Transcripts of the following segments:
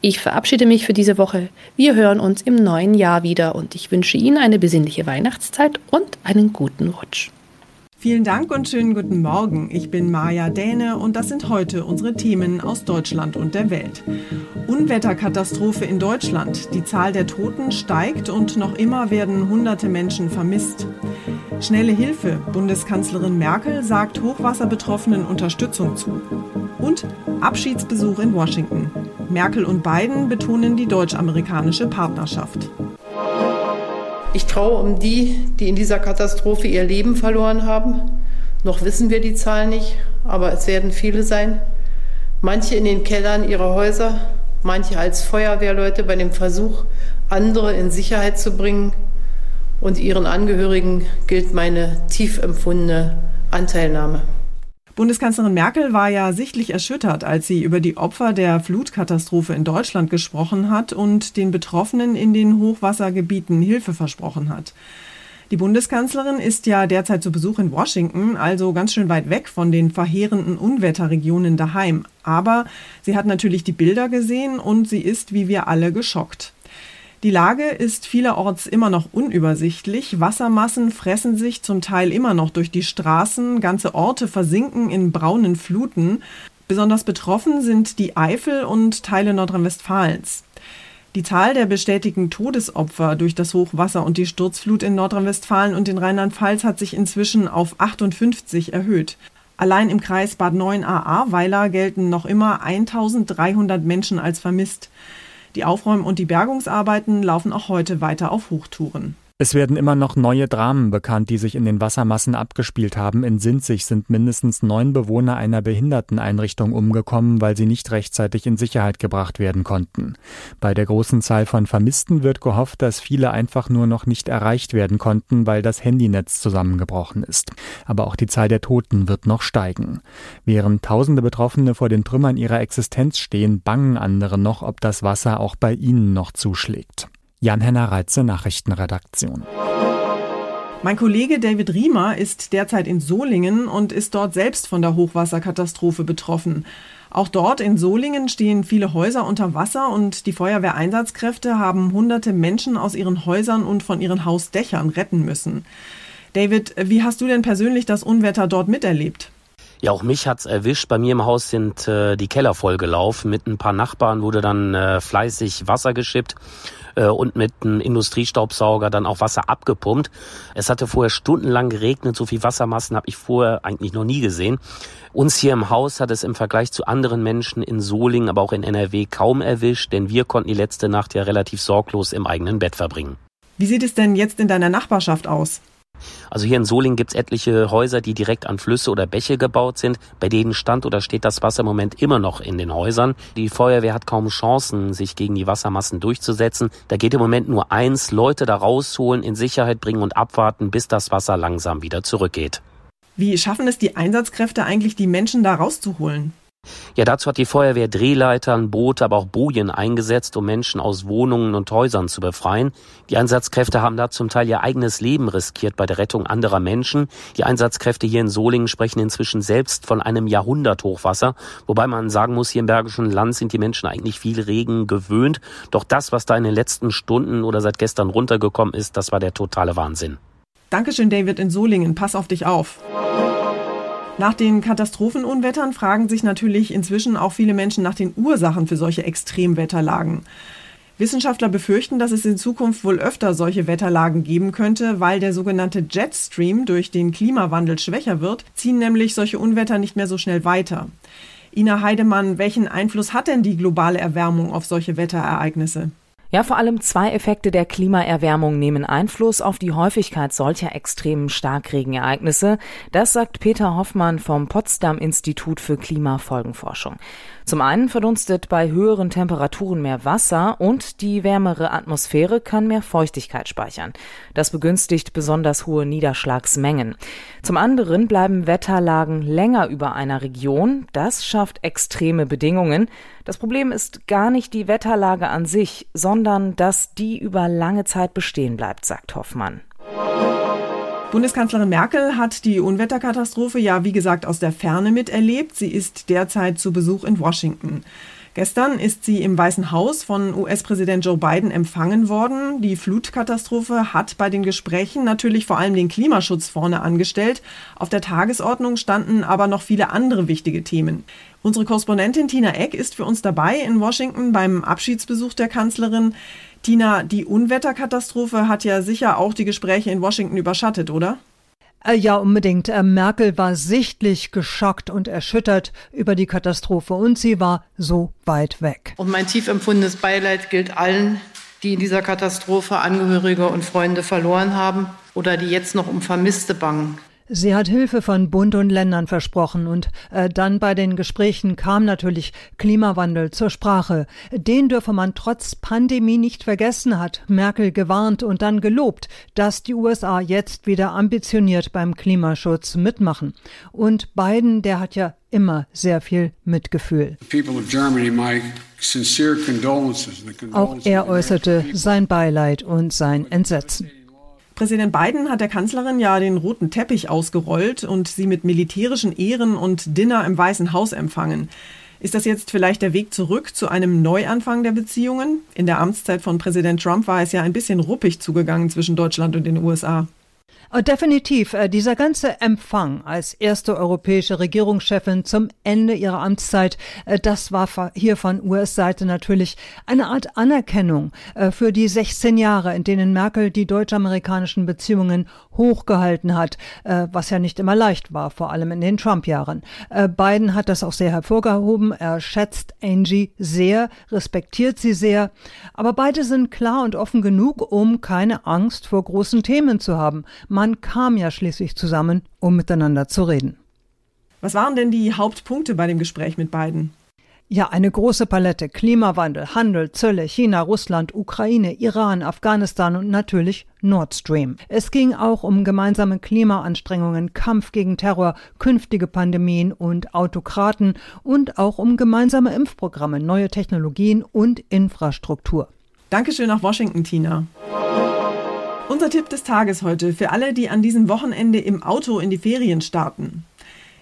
Ich verabschiede mich für diese Woche. Wir hören uns im neuen Jahr wieder und ich wünsche Ihnen eine besinnliche Weihnachtszeit und einen guten Rutsch. Vielen Dank und schönen guten Morgen. Ich bin Maja Däne und das sind heute unsere Themen aus Deutschland und der Welt. Unwetterkatastrophe in Deutschland. Die Zahl der Toten steigt und noch immer werden hunderte Menschen vermisst. Schnelle Hilfe. Bundeskanzlerin Merkel sagt Hochwasserbetroffenen Unterstützung zu. Und Abschiedsbesuch in Washington. Merkel und Biden betonen die deutsch-amerikanische Partnerschaft. Ich traue um die, die in dieser Katastrophe ihr Leben verloren haben. Noch wissen wir die Zahl nicht, aber es werden viele sein. Manche in den Kellern ihrer Häuser, manche als Feuerwehrleute bei dem Versuch, andere in Sicherheit zu bringen. Und ihren Angehörigen gilt meine tief empfundene Anteilnahme. Bundeskanzlerin Merkel war ja sichtlich erschüttert, als sie über die Opfer der Flutkatastrophe in Deutschland gesprochen hat und den Betroffenen in den Hochwassergebieten Hilfe versprochen hat. Die Bundeskanzlerin ist ja derzeit zu Besuch in Washington, also ganz schön weit weg von den verheerenden Unwetterregionen daheim. Aber sie hat natürlich die Bilder gesehen und sie ist, wie wir alle, geschockt. Die Lage ist vielerorts immer noch unübersichtlich. Wassermassen fressen sich zum Teil immer noch durch die Straßen. Ganze Orte versinken in braunen Fluten. Besonders betroffen sind die Eifel und Teile Nordrhein-Westfalens. Die Zahl der bestätigten Todesopfer durch das Hochwasser und die Sturzflut in Nordrhein-Westfalen und in Rheinland-Pfalz hat sich inzwischen auf 58 erhöht. Allein im Kreis Bad 9a-Ahrweiler gelten noch immer 1300 Menschen als vermisst. Die Aufräum- und die Bergungsarbeiten laufen auch heute weiter auf Hochtouren. Es werden immer noch neue Dramen bekannt, die sich in den Wassermassen abgespielt haben. In Sinzig sind mindestens neun Bewohner einer Behinderteneinrichtung umgekommen, weil sie nicht rechtzeitig in Sicherheit gebracht werden konnten. Bei der großen Zahl von Vermissten wird gehofft, dass viele einfach nur noch nicht erreicht werden konnten, weil das Handynetz zusammengebrochen ist. Aber auch die Zahl der Toten wird noch steigen. Während tausende Betroffene vor den Trümmern ihrer Existenz stehen, bangen andere noch, ob das Wasser auch bei ihnen noch zuschlägt. Jan-Henner Reitze, Nachrichtenredaktion. Mein Kollege David Riemer ist derzeit in Solingen und ist dort selbst von der Hochwasserkatastrophe betroffen. Auch dort in Solingen stehen viele Häuser unter Wasser und die Feuerwehreinsatzkräfte haben hunderte Menschen aus ihren Häusern und von ihren Hausdächern retten müssen. David, wie hast du denn persönlich das Unwetter dort miterlebt? Ja, auch mich hat's erwischt. Bei mir im Haus sind äh, die Keller vollgelaufen. Mit ein paar Nachbarn wurde dann äh, fleißig Wasser geschippt äh, und mit einem Industriestaubsauger dann auch Wasser abgepumpt. Es hatte vorher stundenlang geregnet, so viel Wassermassen habe ich vorher eigentlich noch nie gesehen. Uns hier im Haus hat es im Vergleich zu anderen Menschen in Solingen, aber auch in NRW kaum erwischt, denn wir konnten die letzte Nacht ja relativ sorglos im eigenen Bett verbringen. Wie sieht es denn jetzt in deiner Nachbarschaft aus? Also hier in Solingen gibt es etliche Häuser, die direkt an Flüsse oder Bäche gebaut sind. Bei denen stand oder steht das Wasser im Moment immer noch in den Häusern. Die Feuerwehr hat kaum Chancen, sich gegen die Wassermassen durchzusetzen. Da geht im Moment nur eins, Leute da rausholen, in Sicherheit bringen und abwarten, bis das Wasser langsam wieder zurückgeht. Wie schaffen es die Einsatzkräfte eigentlich, die Menschen da rauszuholen? Ja, dazu hat die Feuerwehr Drehleitern, Boote, aber auch Bojen eingesetzt, um Menschen aus Wohnungen und Häusern zu befreien. Die Einsatzkräfte haben da zum Teil ihr eigenes Leben riskiert bei der Rettung anderer Menschen. Die Einsatzkräfte hier in Solingen sprechen inzwischen selbst von einem Jahrhunderthochwasser, wobei man sagen muss, hier im Bergischen Land sind die Menschen eigentlich viel Regen gewöhnt. Doch das, was da in den letzten Stunden oder seit gestern runtergekommen ist, das war der totale Wahnsinn. Dankeschön, David in Solingen. Pass auf dich auf. Nach den Katastrophenunwettern fragen sich natürlich inzwischen auch viele Menschen nach den Ursachen für solche Extremwetterlagen. Wissenschaftler befürchten, dass es in Zukunft wohl öfter solche Wetterlagen geben könnte, weil der sogenannte Jetstream durch den Klimawandel schwächer wird, ziehen nämlich solche Unwetter nicht mehr so schnell weiter. Ina Heidemann, welchen Einfluss hat denn die globale Erwärmung auf solche Wetterereignisse? Ja, vor allem zwei Effekte der Klimaerwärmung nehmen Einfluss auf die Häufigkeit solcher extremen Starkregenereignisse. Das sagt Peter Hoffmann vom Potsdam Institut für Klimafolgenforschung. Zum einen verdunstet bei höheren Temperaturen mehr Wasser und die wärmere Atmosphäre kann mehr Feuchtigkeit speichern. Das begünstigt besonders hohe Niederschlagsmengen. Zum anderen bleiben Wetterlagen länger über einer Region. Das schafft extreme Bedingungen. Das Problem ist gar nicht die Wetterlage an sich, sondern dass die über lange Zeit bestehen bleibt, sagt Hoffmann. Bundeskanzlerin Merkel hat die Unwetterkatastrophe ja, wie gesagt, aus der Ferne miterlebt. Sie ist derzeit zu Besuch in Washington. Gestern ist sie im Weißen Haus von US-Präsident Joe Biden empfangen worden. Die Flutkatastrophe hat bei den Gesprächen natürlich vor allem den Klimaschutz vorne angestellt. Auf der Tagesordnung standen aber noch viele andere wichtige Themen. Unsere Korrespondentin Tina Eck ist für uns dabei in Washington beim Abschiedsbesuch der Kanzlerin. Tina, die Unwetterkatastrophe hat ja sicher auch die Gespräche in Washington überschattet, oder? Äh, ja, unbedingt. Äh, Merkel war sichtlich geschockt und erschüttert über die Katastrophe und sie war so weit weg. Und mein tief empfundenes Beileid gilt allen, die in dieser Katastrophe Angehörige und Freunde verloren haben oder die jetzt noch um Vermisste bangen. Sie hat Hilfe von Bund und Ländern versprochen und äh, dann bei den Gesprächen kam natürlich Klimawandel zur Sprache. Den dürfe man trotz Pandemie nicht vergessen, hat Merkel gewarnt und dann gelobt, dass die USA jetzt wieder ambitioniert beim Klimaschutz mitmachen. Und Biden, der hat ja immer sehr viel Mitgefühl. Auch er äußerte sein Beileid und sein Entsetzen. Präsident Biden hat der Kanzlerin ja den roten Teppich ausgerollt und sie mit militärischen Ehren und Dinner im Weißen Haus empfangen. Ist das jetzt vielleicht der Weg zurück zu einem Neuanfang der Beziehungen? In der Amtszeit von Präsident Trump war es ja ein bisschen ruppig zugegangen zwischen Deutschland und den USA. Äh, definitiv. Äh, dieser ganze Empfang als erste europäische Regierungschefin zum Ende ihrer Amtszeit, äh, das war hier von US-Seite natürlich eine Art Anerkennung für die 16 Jahre, in denen Merkel die deutsch-amerikanischen Beziehungen hochgehalten hat, was ja nicht immer leicht war, vor allem in den Trump-Jahren. Biden hat das auch sehr hervorgehoben. Er schätzt Angie sehr, respektiert sie sehr. Aber beide sind klar und offen genug, um keine Angst vor großen Themen zu haben. Man kam ja schließlich zusammen, um miteinander zu reden. Was waren denn die Hauptpunkte bei dem Gespräch mit beiden? Ja, eine große Palette. Klimawandel, Handel, Zölle, China, Russland, Ukraine, Iran, Afghanistan und natürlich Nord Stream. Es ging auch um gemeinsame Klimaanstrengungen, Kampf gegen Terror, künftige Pandemien und Autokraten und auch um gemeinsame Impfprogramme, neue Technologien und Infrastruktur. Dankeschön nach Washington, Tina. Unser Tipp des Tages heute für alle, die an diesem Wochenende im Auto in die Ferien starten.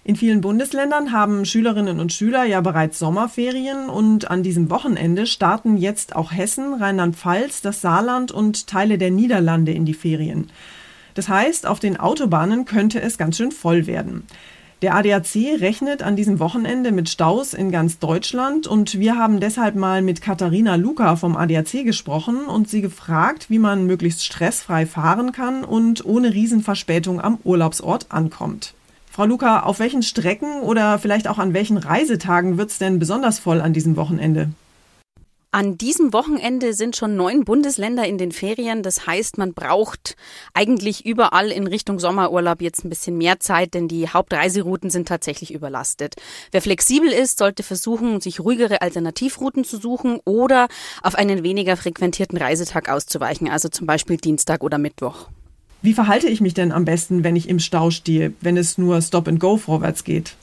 In vielen Bundesländern haben Schülerinnen und Schüler ja bereits Sommerferien und an diesem Wochenende starten jetzt auch Hessen, Rheinland-Pfalz, das Saarland und Teile der Niederlande in die Ferien. Das heißt, auf den Autobahnen könnte es ganz schön voll werden. Der ADAC rechnet an diesem Wochenende mit Staus in ganz Deutschland und wir haben deshalb mal mit Katharina Luca vom ADAC gesprochen und sie gefragt, wie man möglichst stressfrei fahren kann und ohne Riesenverspätung am Urlaubsort ankommt. Frau Luca, auf welchen Strecken oder vielleicht auch an welchen Reisetagen wird es denn besonders voll an diesem Wochenende? An diesem Wochenende sind schon neun Bundesländer in den Ferien. Das heißt, man braucht eigentlich überall in Richtung Sommerurlaub jetzt ein bisschen mehr Zeit, denn die Hauptreiserouten sind tatsächlich überlastet. Wer flexibel ist, sollte versuchen, sich ruhigere Alternativrouten zu suchen oder auf einen weniger frequentierten Reisetag auszuweichen, also zum Beispiel Dienstag oder Mittwoch. Wie verhalte ich mich denn am besten, wenn ich im Stau stehe, wenn es nur Stop and Go vorwärts geht?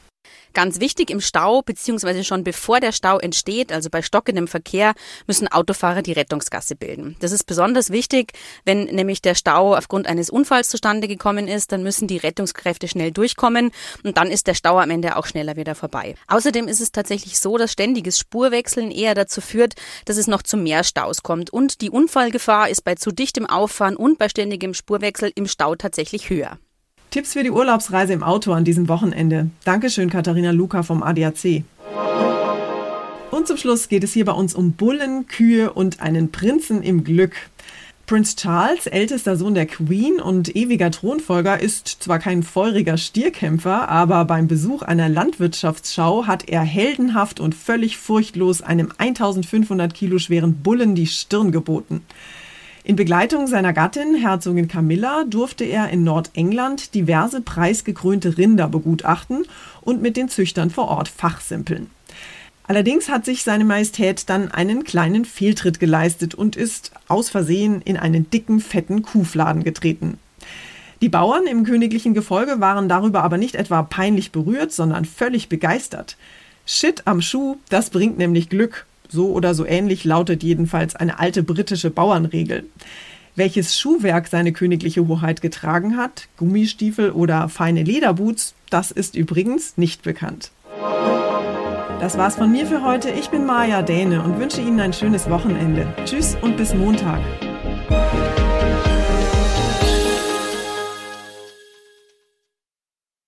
Ganz wichtig im Stau, beziehungsweise schon bevor der Stau entsteht, also bei stockendem Verkehr, müssen Autofahrer die Rettungsgasse bilden. Das ist besonders wichtig, wenn nämlich der Stau aufgrund eines Unfalls zustande gekommen ist, dann müssen die Rettungskräfte schnell durchkommen und dann ist der Stau am Ende auch schneller wieder vorbei. Außerdem ist es tatsächlich so, dass ständiges Spurwechseln eher dazu führt, dass es noch zu mehr Staus kommt und die Unfallgefahr ist bei zu dichtem Auffahren und bei ständigem Spurwechsel im Stau tatsächlich höher. Tipps für die Urlaubsreise im Auto an diesem Wochenende. Dankeschön, Katharina Luca vom ADAC. Und zum Schluss geht es hier bei uns um Bullen, Kühe und einen Prinzen im Glück. Prince Charles, ältester Sohn der Queen und ewiger Thronfolger, ist zwar kein feuriger Stierkämpfer, aber beim Besuch einer Landwirtschaftsschau hat er heldenhaft und völlig furchtlos einem 1500 Kilo schweren Bullen die Stirn geboten. In Begleitung seiner Gattin, Herzogin Camilla, durfte er in Nordengland diverse preisgekrönte Rinder begutachten und mit den Züchtern vor Ort fachsimpeln. Allerdings hat sich seine Majestät dann einen kleinen Fehltritt geleistet und ist aus Versehen in einen dicken, fetten Kuhfladen getreten. Die Bauern im königlichen Gefolge waren darüber aber nicht etwa peinlich berührt, sondern völlig begeistert. Shit am Schuh, das bringt nämlich Glück, so oder so ähnlich lautet jedenfalls eine alte britische Bauernregel. Welches Schuhwerk seine königliche Hoheit getragen hat, Gummistiefel oder feine Lederboots, das ist übrigens nicht bekannt. Das war's von mir für heute. Ich bin Maja Däne und wünsche Ihnen ein schönes Wochenende. Tschüss und bis Montag.